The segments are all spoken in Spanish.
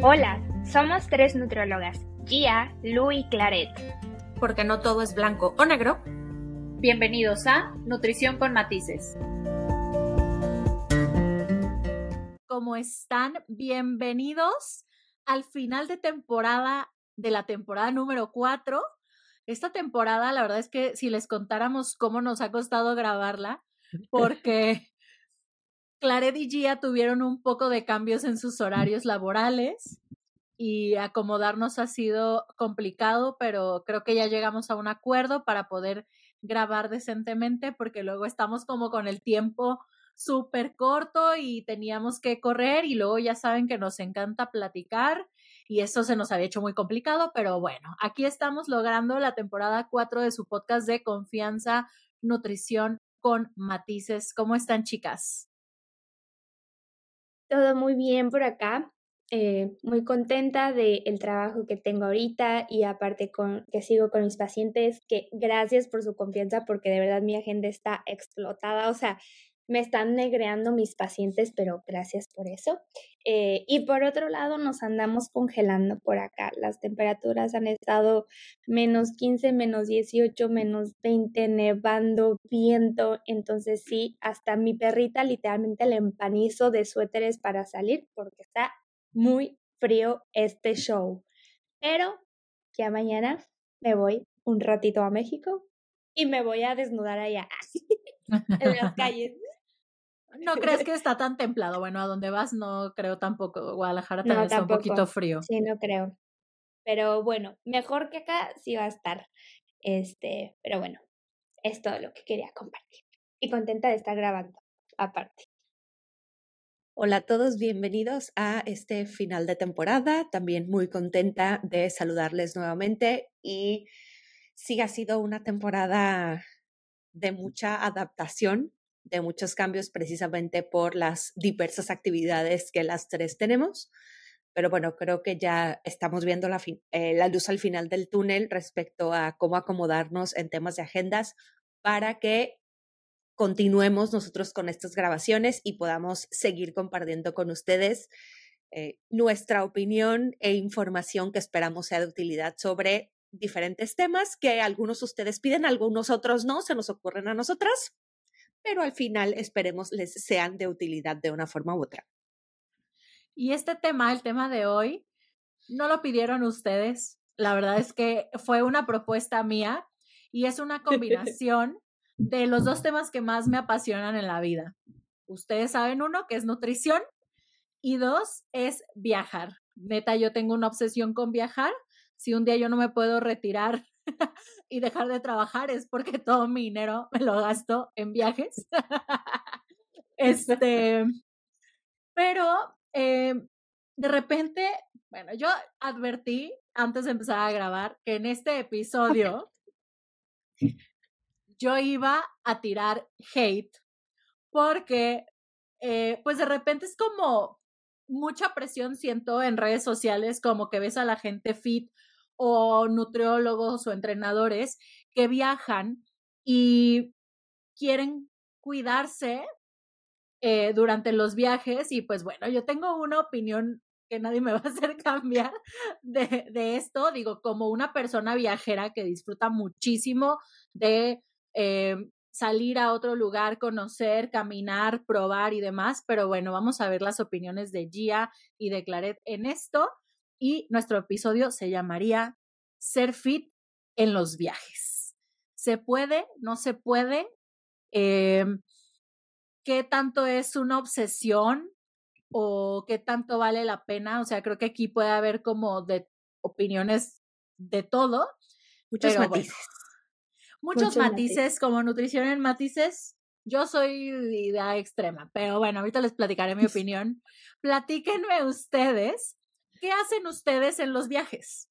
Hola, somos tres nutriólogas, Gia, Lu y Claret. Porque no todo es blanco o negro. Bienvenidos a Nutrición con Matices. ¿Cómo están? Bienvenidos al final de temporada de la temporada número 4. Esta temporada, la verdad es que si les contáramos cómo nos ha costado grabarla, porque Claret y Gia tuvieron un poco de cambios en sus horarios laborales y acomodarnos ha sido complicado, pero creo que ya llegamos a un acuerdo para poder grabar decentemente porque luego estamos como con el tiempo súper corto y teníamos que correr y luego ya saben que nos encanta platicar y eso se nos había hecho muy complicado, pero bueno, aquí estamos logrando la temporada 4 de su podcast de confianza, nutrición con matices. ¿Cómo están chicas? Todo muy bien por acá. Eh, muy contenta del trabajo que tengo ahorita y aparte con que sigo con mis pacientes, que gracias por su confianza porque de verdad mi agenda está explotada, o sea, me están negreando mis pacientes, pero gracias por eso. Eh, y por otro lado, nos andamos congelando por acá. Las temperaturas han estado menos 15, menos 18, menos 20, nevando, viento. Entonces sí, hasta mi perrita literalmente le empanizo de suéteres para salir porque está muy frío este show. Pero ya mañana me voy un ratito a México y me voy a desnudar allá en las calles. No crees que está tan templado. Bueno, a donde vas no creo tampoco. Guadalajara también está un poquito frío. Sí, no creo. Pero bueno, mejor que acá sí va a estar. Este, pero bueno, es todo lo que quería compartir. Y contenta de estar grabando, aparte. Hola a todos, bienvenidos a este final de temporada. También muy contenta de saludarles nuevamente y sí ha sido una temporada de mucha adaptación de muchos cambios precisamente por las diversas actividades que las tres tenemos. Pero bueno, creo que ya estamos viendo la, eh, la luz al final del túnel respecto a cómo acomodarnos en temas de agendas para que continuemos nosotros con estas grabaciones y podamos seguir compartiendo con ustedes eh, nuestra opinión e información que esperamos sea de utilidad sobre diferentes temas que algunos ustedes piden, algunos otros no, se nos ocurren a nosotras pero al final esperemos les sean de utilidad de una forma u otra. Y este tema, el tema de hoy, no lo pidieron ustedes. La verdad es que fue una propuesta mía y es una combinación de los dos temas que más me apasionan en la vida. Ustedes saben uno, que es nutrición, y dos, es viajar. Neta, yo tengo una obsesión con viajar. Si un día yo no me puedo retirar y dejar de trabajar es porque todo mi dinero me lo gasto en viajes. este, pero eh, de repente, bueno, yo advertí antes de empezar a grabar que en este episodio yo iba a tirar hate porque, eh, pues de repente es como mucha presión siento en redes sociales, como que ves a la gente fit o nutriólogos o entrenadores que viajan y quieren cuidarse eh, durante los viajes y pues bueno, yo tengo una opinión que nadie me va a hacer cambiar de, de esto, digo, como una persona viajera que disfruta muchísimo de eh, salir a otro lugar, conocer, caminar, probar y demás, pero bueno, vamos a ver las opiniones de Gia y de Claret en esto y nuestro episodio se llamaría Ser fit en los viajes. ¿Se puede? ¿No se puede? Eh, ¿Qué tanto es una obsesión o qué tanto vale la pena? O sea, creo que aquí puede haber como de opiniones de todo. Muchos matices. muchos, matices, como nutrición en matices. Yo soy de idea extrema, pero bueno, ahorita les platicaré mi opinión. Platíquenme ustedes ¿Qué hacen ustedes en los viajes?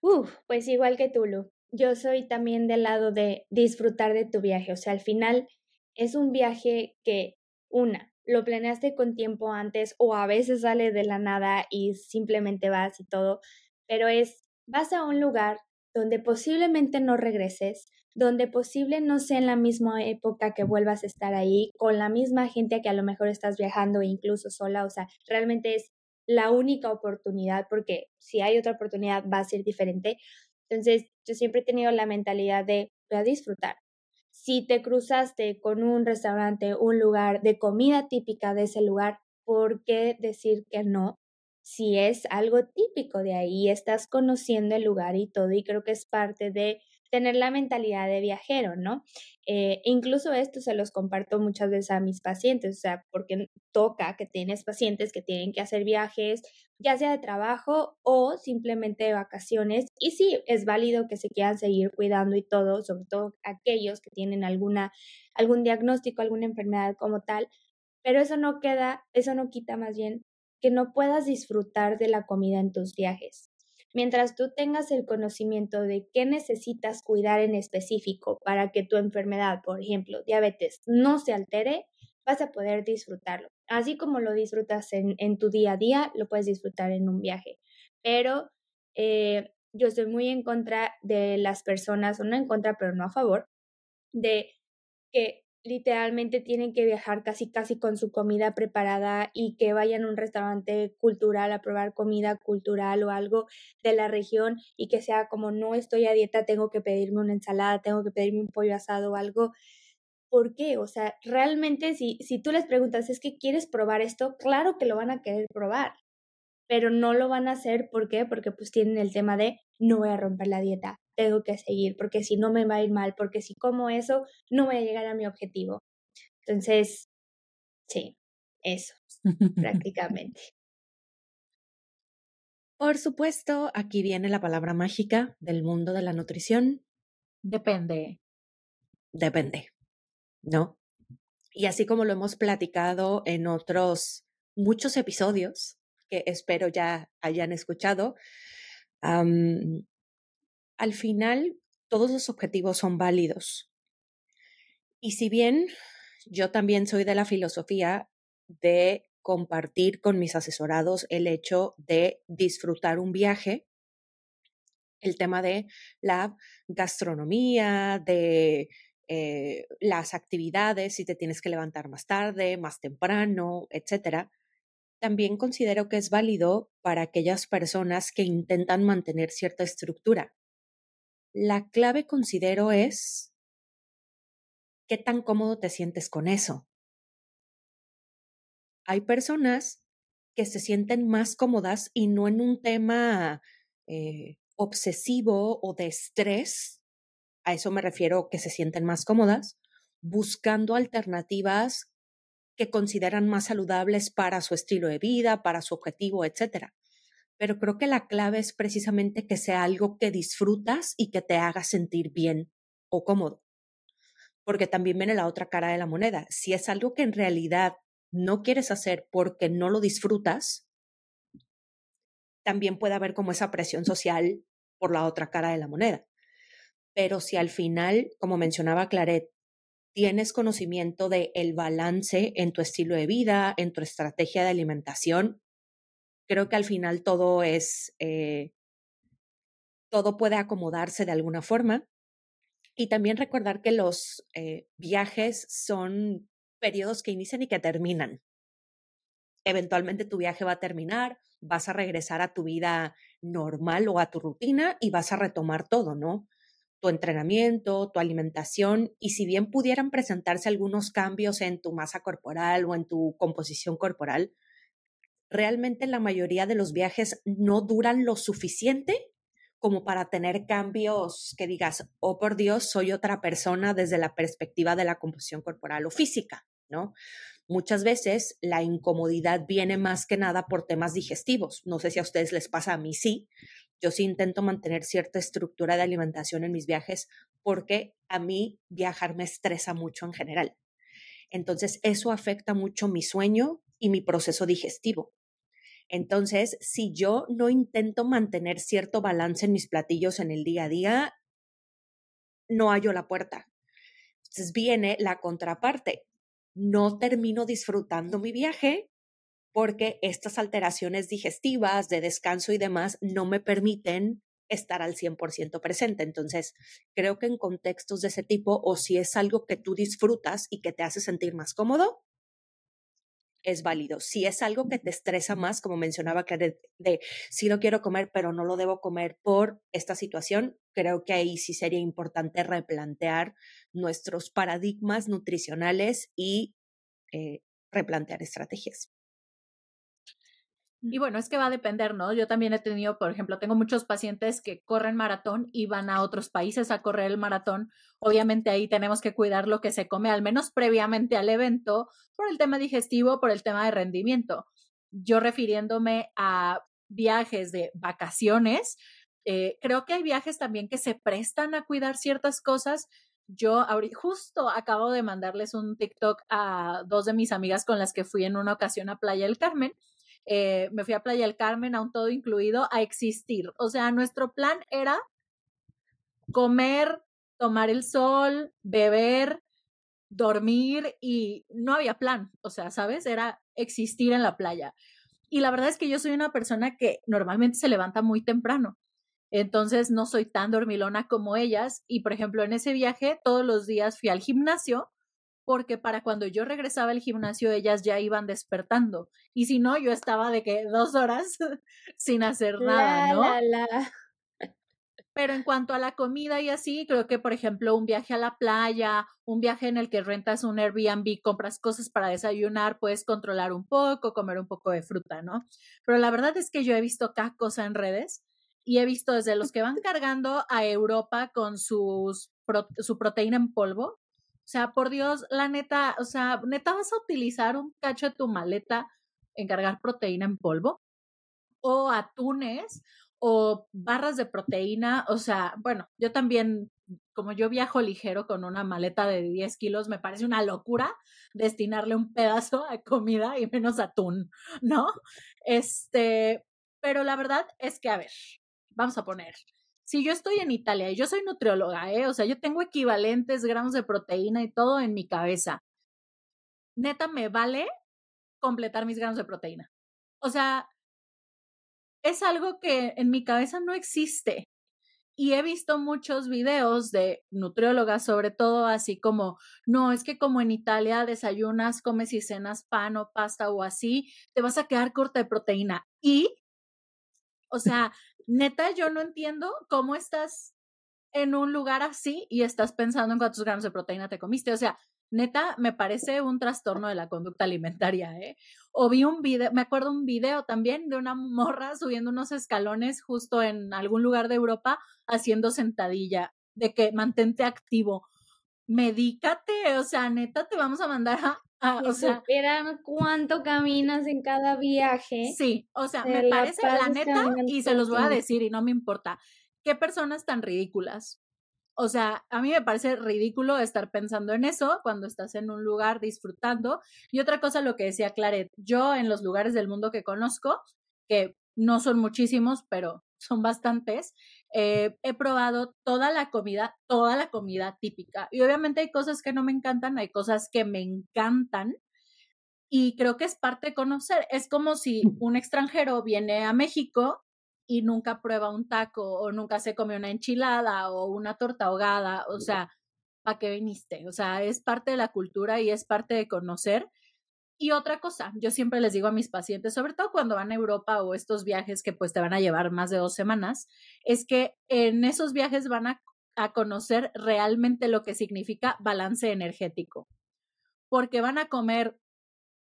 Uf, pues igual que tú, Lu. Yo soy también del lado de disfrutar de tu viaje. O sea, al final es un viaje que, una, lo planeaste con tiempo antes o a veces sale de la nada y simplemente vas y todo, pero es, vas a un lugar donde posiblemente no regreses, donde posible no sea en la misma época que vuelvas a estar ahí, con la misma gente que a lo mejor estás viajando, incluso sola, o sea, realmente es la única oportunidad, porque si hay otra oportunidad va a ser diferente. Entonces, yo siempre he tenido la mentalidad de voy a disfrutar. Si te cruzaste con un restaurante, un lugar de comida típica de ese lugar, ¿por qué decir que no? Si es algo típico de ahí, estás conociendo el lugar y todo, y creo que es parte de tener la mentalidad de viajero, ¿no? Eh, incluso esto se los comparto muchas veces a mis pacientes, o sea, porque toca que tienes pacientes que tienen que hacer viajes, ya sea de trabajo o simplemente de vacaciones. Y sí, es válido que se quieran seguir cuidando y todo, sobre todo aquellos que tienen alguna, algún diagnóstico, alguna enfermedad como tal, pero eso no queda, eso no quita más bien que no puedas disfrutar de la comida en tus viajes. Mientras tú tengas el conocimiento de qué necesitas cuidar en específico para que tu enfermedad, por ejemplo, diabetes, no se altere, vas a poder disfrutarlo. Así como lo disfrutas en, tu día a día, lo puedes disfrutar en un viaje. Pero eh, yo estoy muy en contra de las personas, o no en contra, pero no a favor, de que literalmente tienen que viajar casi casi con su comida preparada y que vayan a un restaurante cultural a probar comida cultural o algo de la región y que sea como no estoy a dieta, tengo que pedirme una ensalada, tengo que pedirme un pollo asado o algo. ¿Por qué? O sea, realmente si, si tú les preguntas, ¿es que quieres probar esto? Claro que lo van a querer probar, pero no lo van a hacer. ¿Por qué? Porque pues tienen el tema de no voy a romper la dieta, tengo que seguir, porque si no me va a ir mal, porque si como eso, no voy a llegar a mi objetivo. Entonces, sí, eso, prácticamente. Por supuesto, aquí viene la palabra mágica del mundo de la nutrición. Depende. Depende, ¿no? Y así como lo hemos platicado en otros muchos episodios que espero ya hayan escuchado, al final todos los objetivos son válidos. Y si bien yo también soy de la filosofía de compartir con mis asesorados el hecho de disfrutar un viaje, el tema de la gastronomía, de eh, las actividades, si te tienes que levantar más tarde, más temprano, etcétera, también considero que es válido para aquellas personas que intentan mantener cierta estructura. La clave considero es qué tan cómodo te sientes con eso. Hay personas que se sienten más cómodas y no en un tema eh, obsesivo o de estrés, a eso me refiero que se sienten más cómodas, buscando alternativas que consideran más saludables para su estilo de vida, para su objetivo, etc. Pero creo que la clave es precisamente que sea algo que disfrutas y que te haga sentir bien o cómodo. Porque también viene la otra cara de la moneda. Si es algo que en realidad no quieres hacer porque no lo disfrutas, también puede haber como esa presión social por la otra cara de la moneda. Pero si al final, como mencionaba Claret, tienes conocimiento de el balance en tu estilo de vida, en tu estrategia de alimentación, creo que al final todo es, eh, todo puede acomodarse de alguna forma. Y también recordar que los eh, viajes son periodos que inician y que terminan. Eventualmente tu viaje va a terminar, vas a regresar a tu vida normal o a tu rutina y vas a retomar todo, ¿no? tu entrenamiento, tu alimentación, y si bien pudieran presentarse algunos cambios en tu masa corporal o en tu composición corporal, realmente la mayoría de los viajes no duran lo suficiente como para tener cambios que digas, oh por Dios, soy otra persona desde la perspectiva de la composición corporal o física, ¿no? Muchas veces la incomodidad viene más que nada por temas digestivos. No sé si a ustedes les pasa, a mí sí, yo sí intento mantener cierta estructura de alimentación en mis viajes porque a mí viajar me estresa mucho en general. Entonces, eso afecta mucho mi sueño y mi proceso digestivo. Entonces, si yo no intento mantener cierto balance en mis platillos en el día a día, no hallo la puerta. Entonces viene la contraparte. No termino disfrutando mi viaje porque estas alteraciones digestivas, de descanso y demás no me permiten estar al 100% presente. Entonces, creo que en contextos de ese tipo, o si es algo que tú disfrutas y que te hace sentir más cómodo, es válido. Si es algo que te estresa más, como mencionaba que de, si lo quiero comer, pero no lo debo comer por esta situación, creo que ahí sí sería importante replantear nuestros paradigmas nutricionales y eh, replantear estrategias. Y bueno, es que va a depender, ¿no? Yo también he tenido, por ejemplo, tengo muchos pacientes que corren maratón y van a otros países a correr el maratón. Obviamente ahí tenemos que cuidar lo que se come, al menos previamente al evento, por el tema digestivo, por el tema de rendimiento. Yo refiriéndome a viajes de vacaciones, eh, creo que hay viajes también que se prestan a cuidar ciertas cosas. Yo justo acabo de mandarles un TikTok a dos de mis amigas con las que fui en una ocasión a Playa del Carmen eh, me fui a Playa del Carmen, a un todo incluido, a existir. O sea, nuestro plan era comer, tomar el sol, beber, dormir y no había plan. O sea, ¿sabes? Era existir en la playa. Y la verdad es que yo soy una persona que normalmente se levanta muy temprano. Entonces no soy tan dormilona como ellas. Y por ejemplo, en ese viaje todos los días fui al gimnasio porque para cuando yo regresaba al gimnasio ellas ya iban despertando. Y si no, yo estaba de que dos horas sin hacer nada, ¿no? Pero en cuanto a la comida y así, creo que, por ejemplo, un viaje a la playa, un viaje en el que rentas un Airbnb, compras cosas para desayunar, puedes controlar un poco, comer un poco de fruta, ¿no? Pero la verdad es que yo he visto cada cosa en redes y he visto desde los que van cargando a Europa con sus, su proteína en polvo, o sea, por Dios, la neta, o sea, neta vas a utilizar un cacho de tu maleta en cargar proteína en polvo o atunes o barras de proteína, o sea, bueno, yo también, como yo viajo ligero con una maleta de 10 kilos, me parece una locura destinarle un pedazo a comida y menos atún, ¿no? Este, pero la verdad es que, a ver, vamos a poner, si yo estoy en Italia y yo soy nutrióloga, ¿eh? o sea, yo tengo equivalentes gramos de proteína y todo en mi cabeza, neta me vale completar mis gramos de proteína. O sea, es algo que en mi cabeza no existe. Y he visto muchos videos de nutriólogas, sobre todo así como, no, es que como en Italia desayunas, comes y cenas pan o pasta o así, te vas a quedar corta de proteína. Y, o sea, neta, yo no entiendo cómo estás en un lugar así y estás pensando en cuántos gramos de proteína te comiste. O sea, neta, me parece un trastorno de la conducta alimentaria, ¿eh? O vi un video, me acuerdo un video también de una morra subiendo unos escalones justo en algún lugar de Europa haciendo sentadilla, de que mantente activo. Medícate, o sea, neta, te vamos a mandar a o sea, supieran cuánto caminas en cada viaje. Sí, o sea, me parece la neta y se los voy a decir y no me importa. ¿Qué personas tan ridículas? O sea, a mí me parece ridículo estar pensando en eso cuando estás en un lugar disfrutando. Y otra cosa, lo que decía Claret, yo en los lugares del mundo que conozco, que no son muchísimos, pero son bastantes, eh, he probado toda la comida, toda la comida típica. Y obviamente hay cosas que no me encantan, hay cosas que me encantan. Y creo que es parte de conocer. Es como si un extranjero viene a México y nunca prueba un taco o nunca se come una enchilada o una torta ahogada. O sea, ¿para qué viniste? O sea, es parte de la cultura y es parte de conocer. Y otra cosa, yo siempre les digo a mis pacientes, sobre todo cuando van a Europa o estos viajes que pues te van a llevar más de dos semanas, es que en esos viajes van a, a conocer realmente lo que significa balance energético, porque van a comer,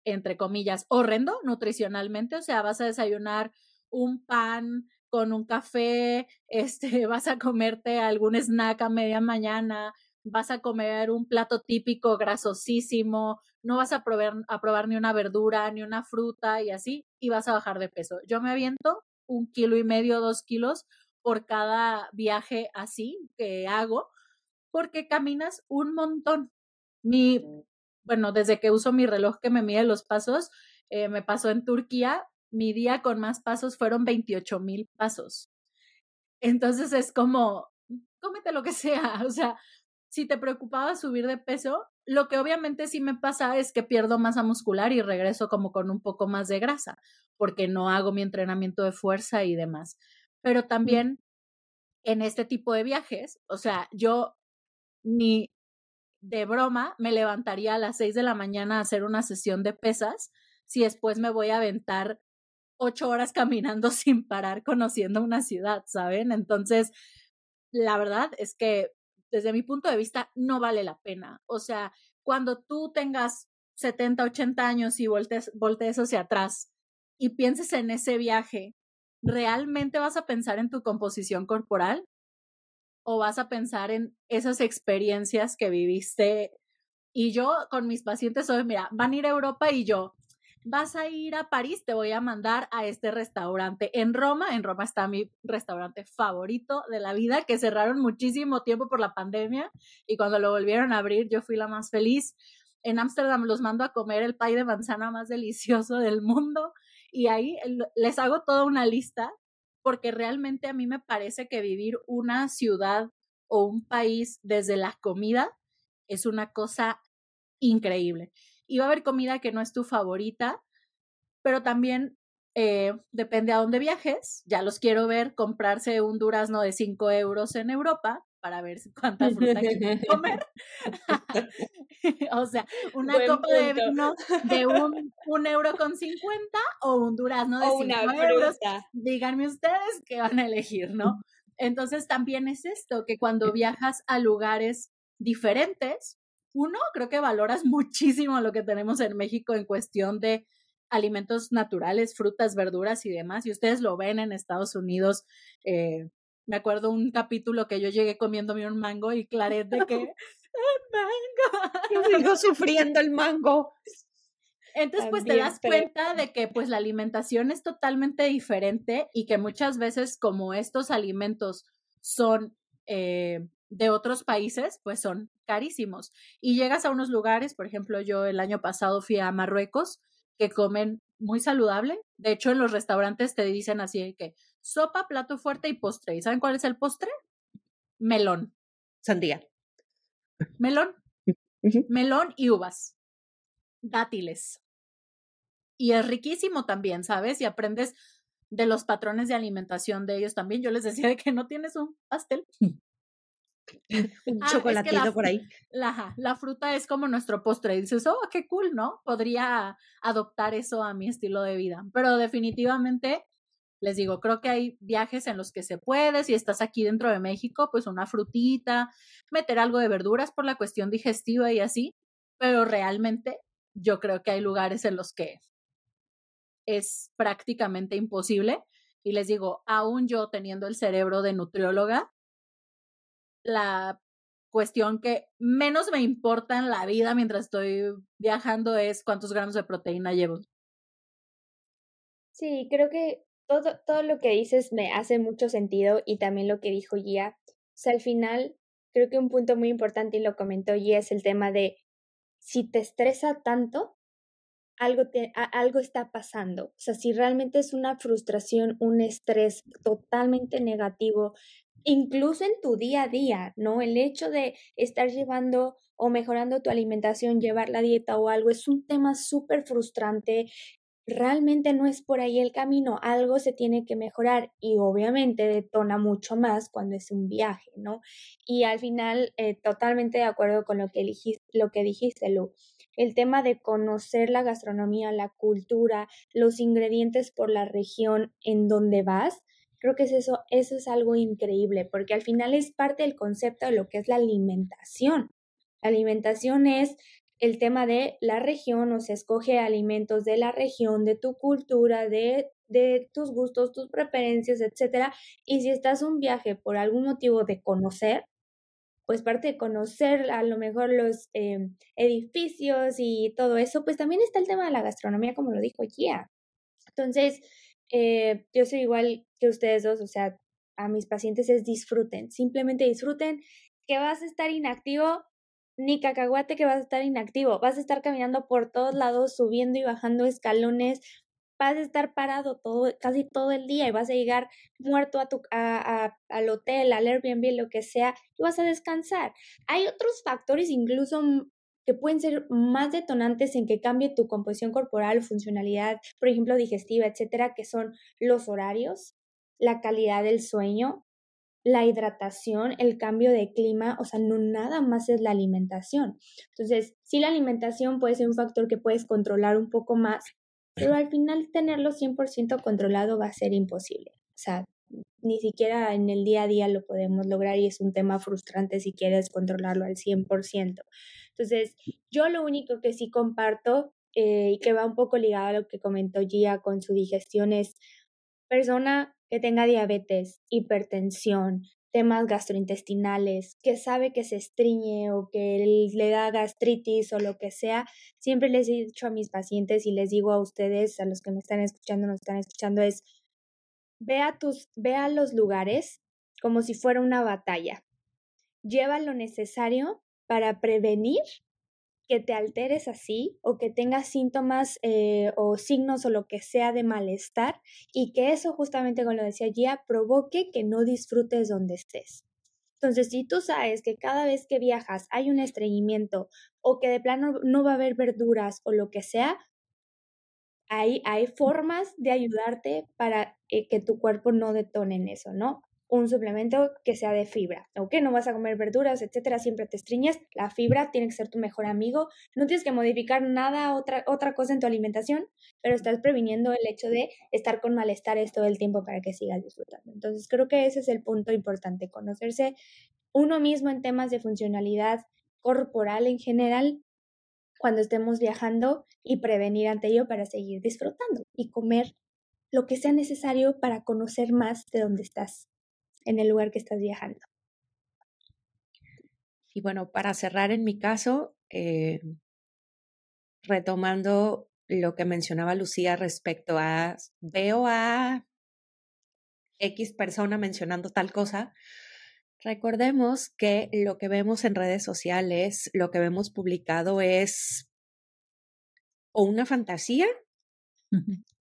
entre comillas, horrendo nutricionalmente, o sea, vas a desayunar un pan con un café, este, vas a comerte algún snack a media mañana, vas a comer un plato típico grasosísimo, no vas a probar, a probar ni una verdura, ni una fruta y así, y vas a bajar de peso. Yo me aviento un kilo y medio, dos kilos por cada viaje así que hago, porque caminas un montón. Mi, bueno, desde que uso mi reloj que me mide los pasos, eh, me pasó en Turquía, mi día con más pasos fueron 28 mil pasos. Entonces es como, cómete lo que sea, o sea, si te preocupaba subir de peso, lo que obviamente sí me pasa es que pierdo masa muscular y regreso como con un poco más de grasa, porque no hago mi entrenamiento de fuerza y demás. Pero también en este tipo de viajes, o sea, yo ni de broma me levantaría a las seis de la mañana a hacer una sesión de pesas si después me voy a aventar ocho horas caminando sin parar conociendo una ciudad, ¿saben? Entonces, la verdad es que desde mi punto de vista no vale la pena. O sea, cuando tú tengas 70, 80 años y voltees, voltees hacia atrás y pienses en ese viaje, ¿realmente vas a pensar en tu composición corporal? ¿O vas a pensar en esas experiencias que viviste? Y yo con mis pacientes hoy, mira, van a ir a Europa y yo, vas a ir a París, te voy a mandar a este restaurante en Roma. En Roma está mi restaurante favorito de la vida, que cerraron muchísimo tiempo por la pandemia y cuando lo volvieron a abrir yo fui la más feliz. En Ámsterdam los mando a comer el pay de manzana más delicioso del mundo y ahí les hago toda una lista porque realmente a mí me parece que vivir una ciudad o un país desde la comida es una cosa increíble y va a haber comida que no es tu favorita, pero también eh, depende a dónde viajes. Ya los quiero ver comprarse un durazno de 5 euros en Europa para ver cuánta fruta quieren comer. o sea, una copa de vino de un, un, euro con 50 o un durazno de 5 euros. Díganme ustedes qué van a elegir, ¿no? Entonces también es esto, que cuando viajas a lugares diferentes, uno, creo que valoras muchísimo lo que tenemos en México en cuestión de alimentos naturales, frutas, verduras y demás. Y ustedes lo ven en Estados Unidos. Eh, me acuerdo un capítulo que yo llegué comiéndome un mango y Claret de que ¡El mango! Sigo sufriendo el mango. Entonces, pues te das cuenta de que pues la alimentación es totalmente diferente y que muchas veces como estos alimentos son eh, de otros países, pues son carísimos. Y llegas a unos lugares, por ejemplo, yo el año pasado fui a Marruecos, que comen muy saludable. De hecho, en los restaurantes te dicen así que sopa, plato fuerte y postre. ¿Y saben cuál es el postre? Melón. Sandía. Melón. Melón y uvas. Dátiles. Y es riquísimo también, ¿sabes? Y aprendes de los patrones de alimentación de ellos también. Yo les decía de que no tienes un pastel. un ah, chocolatito por ahí. La, la, fruta es como nuestro postre. Y dices, oh, qué cool, ¿no? Podría adoptar eso a mi estilo de vida. Pero definitivamente, les digo, creo que hay viajes en los que se puede. Si estás aquí dentro de México, pues una frutita, meter algo de verduras por la cuestión digestiva y así. Pero realmente, yo creo que hay lugares en los que es prácticamente imposible. Y les digo, aún yo teniendo el cerebro de nutrióloga, la cuestión que menos me importa en la vida mientras estoy viajando es cuántos gramos de proteína llevo. Sí, creo que todo, todo lo que dices me hace mucho sentido y también lo que dijo Gia. O sea, al final, creo que un punto muy importante y lo comentó Gia es el tema de si te estresa tanto, algo, te, algo está pasando. O sea, si realmente es una frustración, un estrés totalmente negativo, incluso en tu día a día, ¿no? El hecho de estar llevando o mejorando tu alimentación, llevar la dieta o algo, es un tema súper frustrante. Realmente no es por ahí el camino, algo se tiene que mejorar y obviamente detona mucho más cuando es un viaje, ¿no? Y al final, eh, totalmente de acuerdo con lo que, elegiste, lo que dijiste, Lu. El tema de conocer la gastronomía, la cultura, los ingredientes por la región en donde vas, Creo que es eso, eso es algo increíble, porque al final es parte del concepto de lo que es la alimentación. La alimentación es el tema de la región, o se escoge alimentos de la región, de tu cultura, de, de tus gustos, tus preferencias, etcétera. Y si estás un viaje por algún motivo de conocer, pues parte de conocer a lo mejor los em, edificios y todo eso, pues también está el tema de la gastronomía, como lo dijo Gia. Entonces, eh, yo soy igual que ustedes dos, o sea, a mis pacientes es disfruten, simplemente disfruten que vas a estar inactivo, ni cacahuate que vas a estar inactivo, vas a estar caminando por todos lados, subiendo y bajando escalones, vas a estar parado todo, casi todo el día y vas a llegar muerto a tu, a, al hotel, al Airbnb, lo que sea, y vas a descansar. Hay otros factores incluso que pueden ser más detonantes en que cambie tu composición corporal, funcionalidad, por ejemplo, digestiva, etcétera, que son los horarios, la calidad del sueño, la hidratación, el cambio de clima, o sea, no nada más es la alimentación. Entonces, sí la alimentación puede ser un factor que puedes controlar un poco más, pero al final tenerlo 100% controlado va a ser imposible. O sea, ni siquiera en el día a día lo podemos lograr y es un tema frustrante si quieres controlarlo al 100%. Entonces, yo lo único que sí comparto eh, y que va un poco ligado a lo que comentó Gia con su digestión es persona que tenga diabetes, hipertensión, temas gastrointestinales, que sabe que se estriñe o que le da gastritis o lo que sea, siempre les he dicho a mis pacientes y les digo a ustedes, a los que me están escuchando, nos están escuchando, es Ve tus, ve a los lugares como si fuera una batalla. Lleva lo necesario para prevenir que te alteres así o que tengas síntomas eh, o signos o lo que sea de malestar y que eso justamente como lo decía Gia provoque que no disfrutes donde estés. Entonces, si tú sabes que cada vez que viajas hay un estreñimiento o que de plano no va a haber verduras o lo que sea, hay, hay formas de ayudarte para eh, que tu cuerpo no detone en eso, ¿no? Un suplemento que sea de fibra, ¿ok? No vas a comer verduras, etcétera, siempre te estriñes. La fibra tiene que ser tu mejor amigo. No tienes que modificar nada, otra, otra cosa en tu alimentación, pero estás previniendo el hecho de estar con malestares todo el tiempo para que sigas disfrutando. Entonces, creo que ese es el punto importante, conocerse uno mismo en temas de funcionalidad corporal en general cuando estemos viajando y prevenir ante ello para seguir disfrutando y comer lo que sea necesario para conocer más de dónde estás, en el lugar que estás viajando. Y bueno, para cerrar en mi caso, eh, retomando lo que mencionaba Lucía respecto a, veo a X persona mencionando tal cosa, Recordemos que lo que vemos en redes sociales, lo que vemos publicado es o una fantasía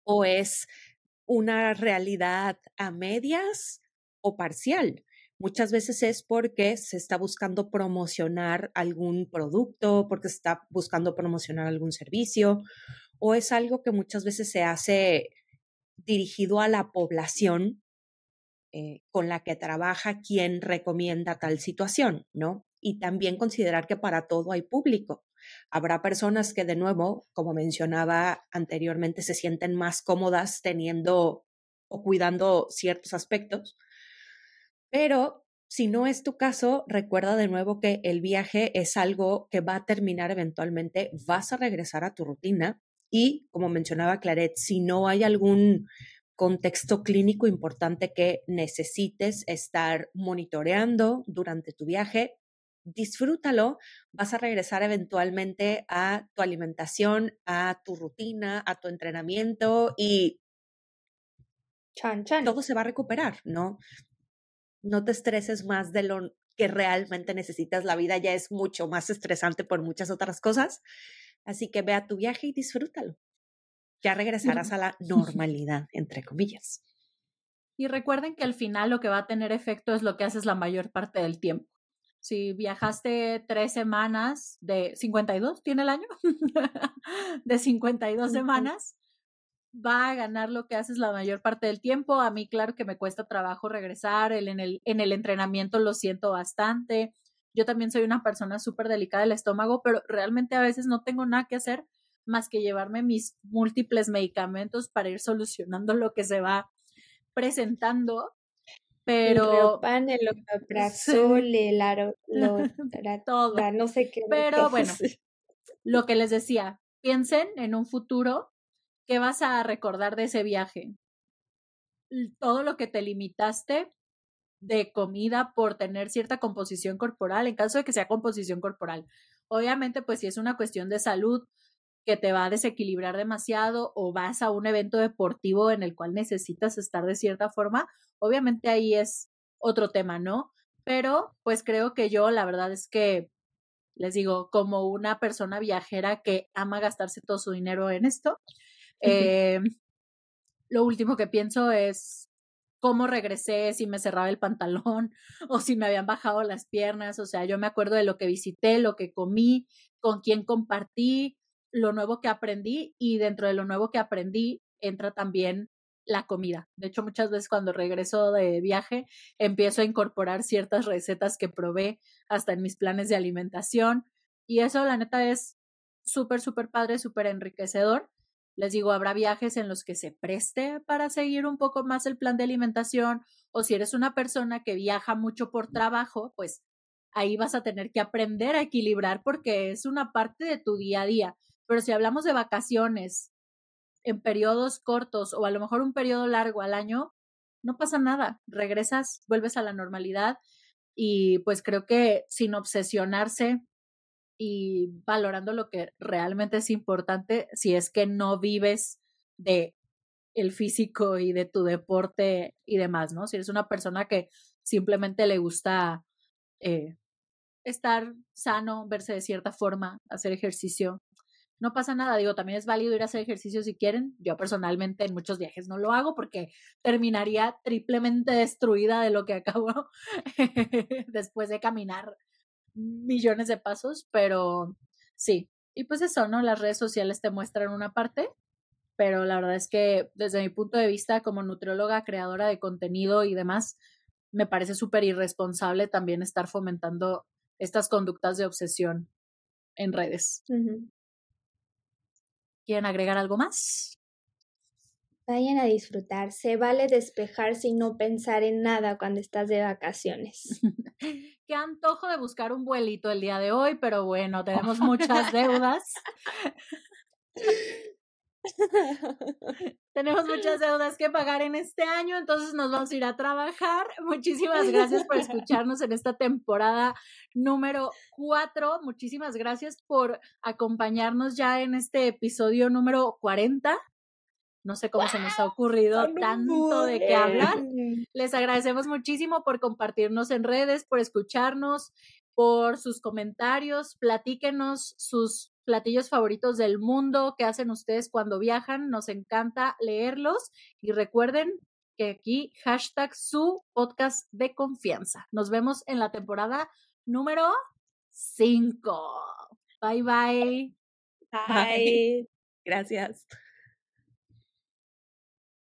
o es una realidad a medias o parcial. Muchas veces es porque se está buscando promocionar algún producto, porque se está buscando promocionar algún servicio, o es algo que muchas veces se hace dirigido a la población eh, con la que trabaja quien recomienda tal situación, ¿no? Y también considerar que para todo hay público. Habrá personas que, de nuevo, como mencionaba anteriormente, se sienten más cómodas teniendo o cuidando ciertos aspectos, pero si no es tu caso, recuerda de nuevo que el viaje es algo que va a terminar eventualmente, vas a regresar a tu rutina y, como mencionaba Claret, si no hay algún contexto clínico importante que necesites estar monitoreando durante tu viaje. Disfrútalo, vas a regresar eventualmente a tu alimentación, a tu rutina, a tu entrenamiento y chan, chan. todo se va a recuperar, ¿no? No te estreses más de lo que realmente necesitas. La vida ya es mucho más estresante por muchas otras cosas. Así que ve a tu viaje y disfrútalo ya regresarás a la normalidad, entre comillas. Y recuerden que al final lo que va a tener efecto es lo que haces la mayor parte del tiempo. Si viajaste tres semanas de 52, ¿tiene el año? de 52 semanas, va a ganar lo que haces la mayor parte del tiempo. A mí, claro que me cuesta trabajo regresar, el, en, el, en el entrenamiento lo siento bastante. Yo también soy una persona súper delicada del estómago, pero realmente a veces no tengo nada que hacer más que llevarme mis múltiples medicamentos para ir solucionando lo que se va presentando. Pero. El el omeprazol, el aro, todo. No sé qué. Pero bueno, lo que les decía, piensen en un futuro, ¿qué vas a recordar de ese viaje? Todo lo que te limitaste de comida por tener cierta composición corporal, en caso de que sea composición corporal. Obviamente, pues si es una cuestión de salud, que te va a desequilibrar demasiado o vas a un evento deportivo en el cual necesitas estar de cierta forma, obviamente ahí es otro tema, ¿no? Pero pues creo que yo la verdad es que les digo, como una persona viajera que ama gastarse todo su dinero en esto, eh, lo último que pienso es cómo regresé, si me cerraba el pantalón o si me habían bajado las piernas, o sea, yo me acuerdo de lo que visité, lo que comí, con quién compartí, lo nuevo que aprendí y dentro de lo nuevo que aprendí entra también la comida. De hecho, muchas veces cuando regreso de viaje empiezo a incorporar ciertas recetas que probé hasta en mis planes de alimentación y eso la neta es súper, súper padre, súper enriquecedor Les digo, habrá viajes en los que se preste para seguir un poco más el plan de alimentación o si eres una persona que viaja mucho por trabajo, pues ahí vas a tener que aprender a equilibrar porque es una parte de tu día a día. Pero si hablamos de vacaciones en periodos cortos o a lo mejor un periodo largo al año, no pasa nada, regresas, vuelves a la normalidad y pues creo que sin obsesionarse y valorando lo que realmente es importante, si es que no vives de el físico y de tu deporte y demás, ¿no? Si eres una persona que simplemente le gusta eh, estar sano, verse de cierta forma, hacer ejercicio, no pasa nada. Digo, también es válido ir a hacer ejercicio si quieren. Yo personalmente en muchos viajes no lo hago porque terminaría triplemente destruida de lo que acabo después de caminar millones de pasos, pero sí. Y pues eso, ¿no? Las redes sociales te muestran una parte, pero la verdad es que desde mi punto de vista como nutrióloga, creadora de contenido y demás, me parece súper irresponsable también estar fomentando estas conductas de obsesión en redes. ¿Quieren agregar algo más? Vayan a disfrutar. Se vale despejarse y no pensar en nada cuando estás de vacaciones. Qué antojo de buscar un vuelito el día de hoy, pero bueno, tenemos muchas deudas. Tenemos muchas deudas que pagar en este año, entonces nos vamos a ir a trabajar. Muchísimas gracias por escucharnos en esta temporada número 4. Muchísimas gracias por acompañarnos ya en este episodio número 40. No sé cómo se nos ha ocurrido tanto de qué hablar. Les agradecemos muchísimo por compartirnos en redes, por escucharnos, por sus comentarios. Platíquenos sus platillos favoritos del mundo, qué hacen ustedes cuando viajan, nos encanta leerlos y recuerden que aquí hashtag su podcast de confianza. Nos vemos en la temporada número 5. Bye bye. Bye. Gracias.